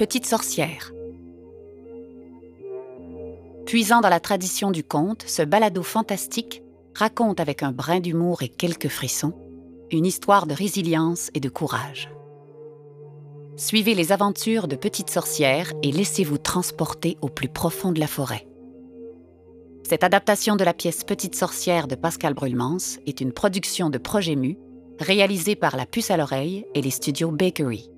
Petite sorcière. Puisant dans la tradition du conte, ce balado fantastique raconte avec un brin d'humour et quelques frissons une histoire de résilience et de courage. Suivez les aventures de Petite sorcière et laissez-vous transporter au plus profond de la forêt. Cette adaptation de la pièce Petite sorcière de Pascal Brulmans est une production de Projet Mu, réalisée par La Puce à l'oreille et les studios Bakery.